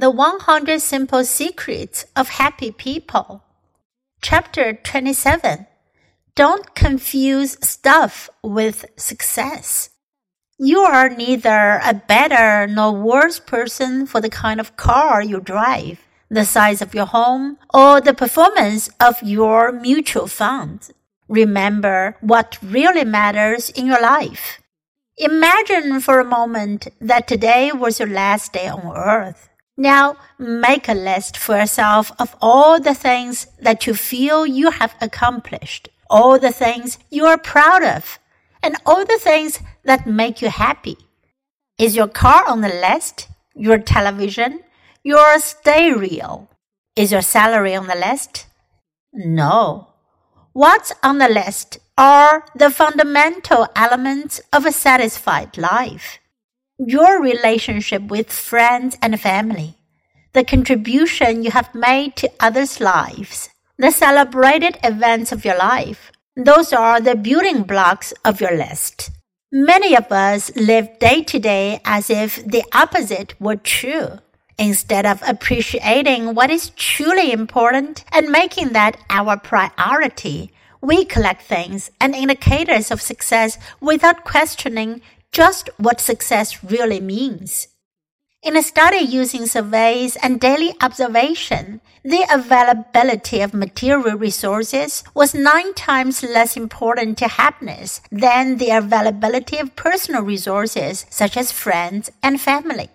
The 100 Simple Secrets of Happy People. Chapter 27. Don't confuse stuff with success. You are neither a better nor worse person for the kind of car you drive, the size of your home, or the performance of your mutual fund. Remember what really matters in your life. Imagine for a moment that today was your last day on earth. Now make a list for yourself of all the things that you feel you have accomplished, all the things you are proud of, and all the things that make you happy. Is your car on the list? Your television? Your stereo? Is your salary on the list? No. What's on the list are the fundamental elements of a satisfied life your relationship with friends and family, the contribution you have made to others' lives, the celebrated events of your life. Those are the building blocks of your list. Many of us live day to day as if the opposite were true. Instead of appreciating what is truly important and making that our priority, we collect things and indicators of success without questioning just what success really means. In a study using surveys and daily observation, the availability of material resources was nine times less important to happiness than the availability of personal resources such as friends and family.